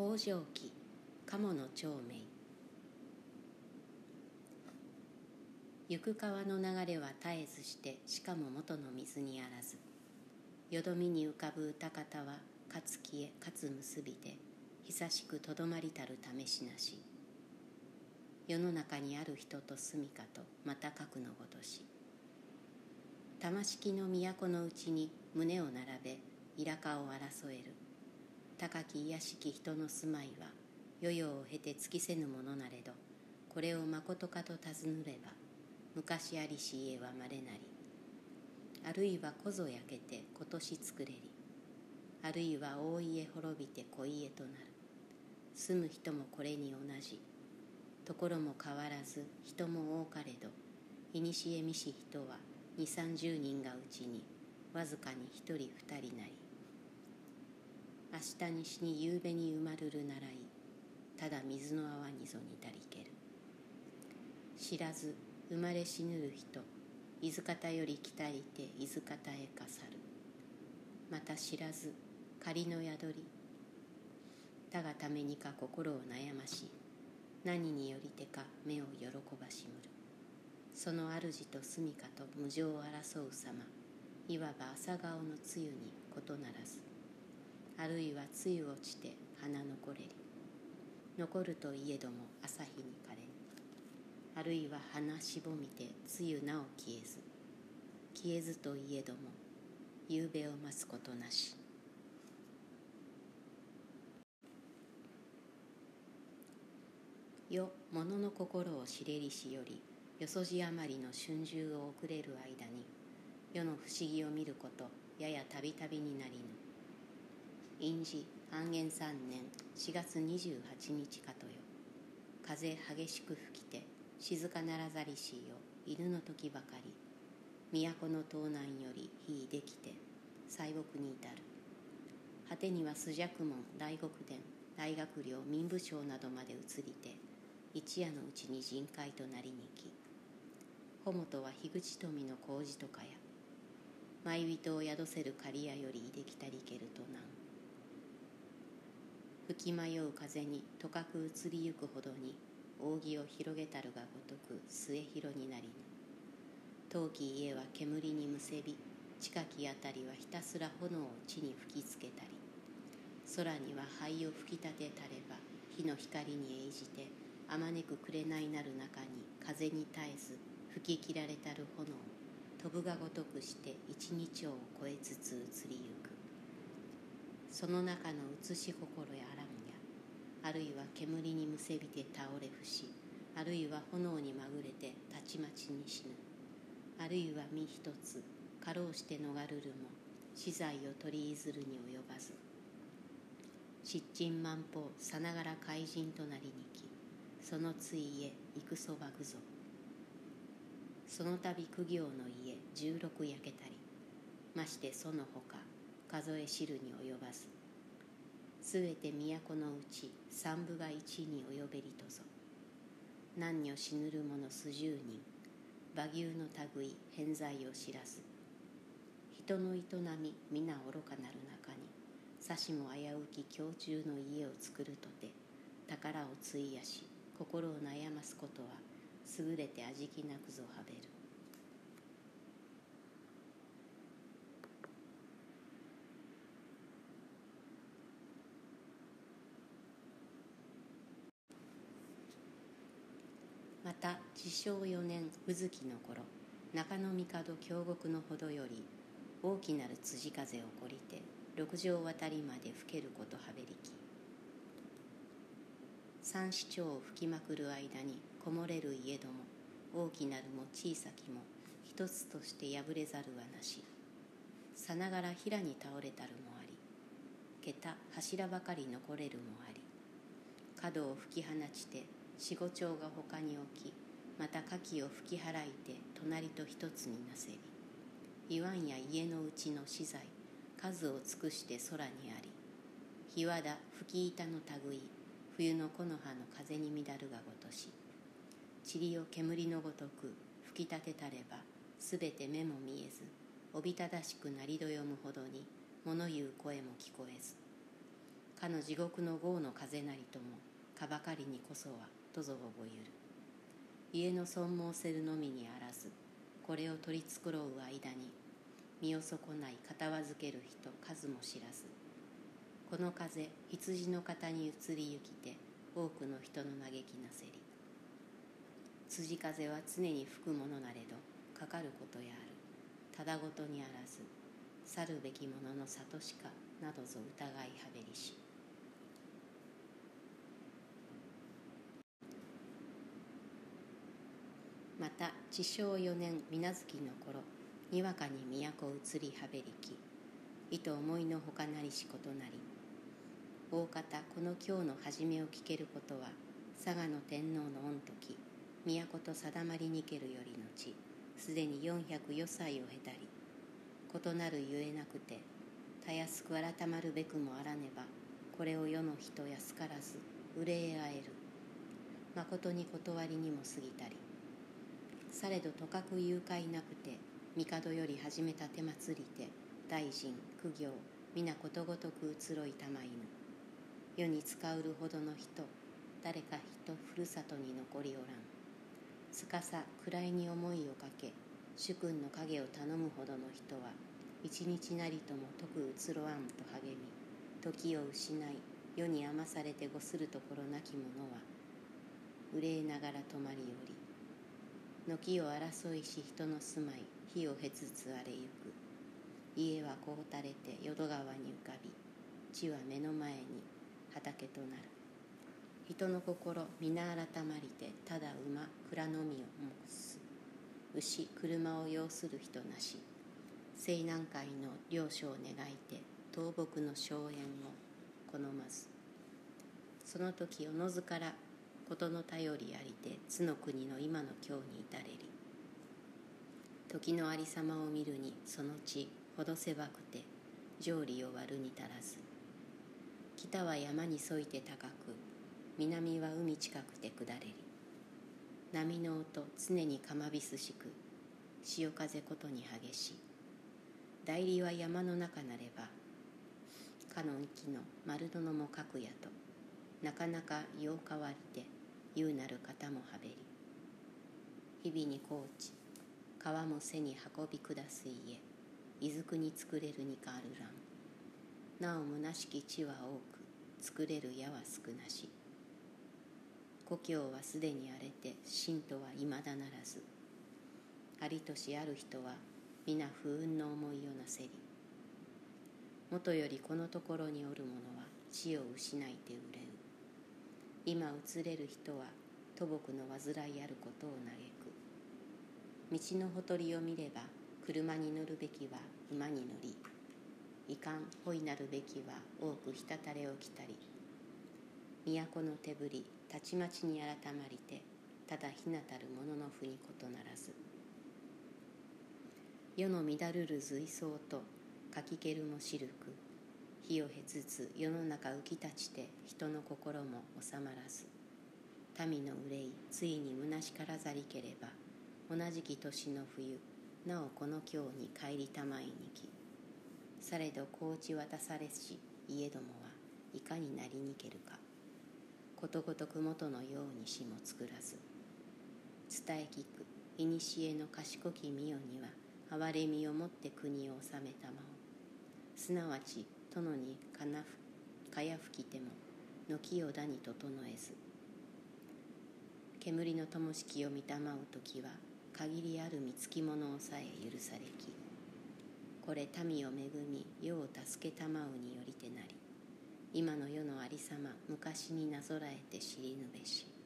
北条記鴨の長明行く川の流れは絶えずしてしかも元の水にあらず。よどみに浮かぶ歌方はかつ消えかつ結びで久しくとどまりたる試しなし。世の中にある人と住みかとまた核のごとし。玉敷の都のうちに胸を並べイラカを争える。高き卑しき人の住まいは世々を経て尽きせぬものなれどこれをまことかと尋ねれば昔ありし家はまれなりあるいはこぞ焼けて今年作れりあるいは大家滅びて小家となる。住む人もこれに同じところも変わらず人も多かれど古見し人は二三十人がうちにわずかに一人二人なり。明日西に夕べに埋まるるならいただ水の泡にぞにたりける。知らず生まれ死ぬる人伊豆方より来たりて伊豆方へかさる。また知らず仮の宿り。だがためにか心を悩まし何によりてか目を喜ばしむる。その主と住みかと無情を争う様いわば朝顔の梅雨に異ならず。あるいは梅雨落ちて花残れ。り残るといえども朝日に枯れあるいは花しぼみて梅雨なお消えず。消えずといえども夕べを待つことなし。よ物の心を知れりしよりよそじ余りの春秋を遅れる間に世の不思議を見ることややたびたびになりぬ。陰字安元三年4月28日かとよ。風激しく吹きて静かならざりしよ犬の時ばかり。都の東南より火できて西国に至る。果てには朱雀門大極殿大学寮民部省などまで移りて一夜のうちに人海となりにき穂本は樋口富の麹とかや。舞人を宿せる刈谷よりいできたりけるとなん。吹き迷う風にとかく移りゆくほどに扇を広げたるがごとく末広になりぬ。陶器家は煙にむせび近きあたりはひたすら炎を地に吹きつけたり。空には灰を吹き立てたれば火の光に応じてあまねく紅なる中に風に絶えず吹き切られたる炎飛ぶがごとくして一日を超えつつ移りゆく。その中の写し心やあらんやあるいは煙にむせびて倒れ伏しあるいは炎にまぐれてたちまちに死ぬ。あるいは身一つかろうして逃るるも死罪を取りいずるに及ばず。失鎮万法さながら怪人となりにきそのついへ行くそばぐぞ。その度苦行の家十六焼けたりましてそのほか数え知るに及ばずすべて都のうち三部が一に及べりとぞ。何女死ぬる者数十人馬牛の類偏在を知らず人の営み皆愚かなる中にさしも危うき胸中の家を作るとて宝を費やし心を悩ますことは優れて味気なくぞはべるまた治承4年宇月の頃中野帝京極のほどより大きなる辻風起こりて六条渡りまで吹けることはべりき。三市長を吹きまくる間にこもれる家ども大きなるも小さきも一つとして破れざるはなし。さながら平に倒れたるもあり桁柱ばかり残れるもあり角を吹き放ちて四五丁が他に置きまた牡蠣を吹き払いて隣と一つになせり言わんや家のうちの資材数を尽くして空にあり日和田吹き板の類冬の木の葉の風に乱るがごとし塵を煙のごとく吹き立てたればすべて目も見えずおびただしく鳴りどよむほどに物言う声も聞こえずかの地獄の豪の風なりともかばかりにこそはとぞぼぼゆる家の損申せるのみにあらずこれを取り繕う間に身を損ない片わずける人数も知らず。この風羊の方に移りゆきて多くの人の嘆きなせり。辻風は常に吹くものなれどかかることやある。ただごとにあらず去るべきものの里しかなどぞ疑いはべりし。また治承4年水無月の頃にわかに都移りはべりき意と思いのほかなりしことなり大方この今日の初めを聞けることは佐賀の天皇の御時都と定まりにけるよりのちすでに404歳を経たり異なるゆえなくてたやすく改まるべくもあらねばこれを世の人安からず憂えあえる。まことに断りにも過ぎたりされどとかく誘拐なくて帝より始めた手祭りて大臣苦行皆ことごとく移ろいたま犬世に使うるほどの人誰か人ふるさとに残りおらん。つかさ位に思いをかけ主君の影を頼むほどの人は一日なりとも徳移ろわんと励み時を失い世に余されてごするところなき者は憂えながら泊まりおり軒を争いし人の住まい火をへつつあれゆく。家はこうたれて淀川に浮かび地は目の前に畑となる。人の心皆改まりてただ馬蔵のみを目す。牛車を要する人なし。西南海の領所を願いて倒木の荘園を好まずその時おのずから事の頼りありて津の国の今の今日に至れり。時のありさまを見るにその地ほど狭くて条理を割るに足らず。北は山に沿いて高く南は海近くて下れり。波の音常にかまびすしく潮風ことに激し代理は山の中なればかの木の丸殿も書くやとなかなかよう変わりて言うなる方もはべり。日々に高知川も背に運び下す家伊豆国作れるにかあるらんなお虚しき地は多く作れる矢は少なし。故郷はすでに荒れて信とはいまだならず。ありとしある人は皆不運の思いをなせり。もとよりこのところにおる者は死を失いて憂う今移れる人は土木の患いあることを嘆く。道のほとりを見れば車に乗るべきは馬に乗りいかんほいなるべきは多くひたたれをきたり都の手振りたちまちに改まりてただひなたる者のふにことならず。世の乱るる随想とかきけるもしるく火をへつつ世の中浮き立ちて人の心も収まらず民の憂いついに虚しからざりければ同じき年の冬なおこの京に帰りたまいにきされど高知渡されし家どもはいかになりにけるかことごとく元のようにしも作らず伝え聞く古の賢き御代には哀れみをもって国を治めたまおすなわち殿にかなふかや吹きても軒をだに整えず。煙の灯式を見たまう時は限りある見つき者をさえ許されきこれ民を恵み世を助けたまうによりてなり今の世のありさま昔になぞらえて知りぬべし。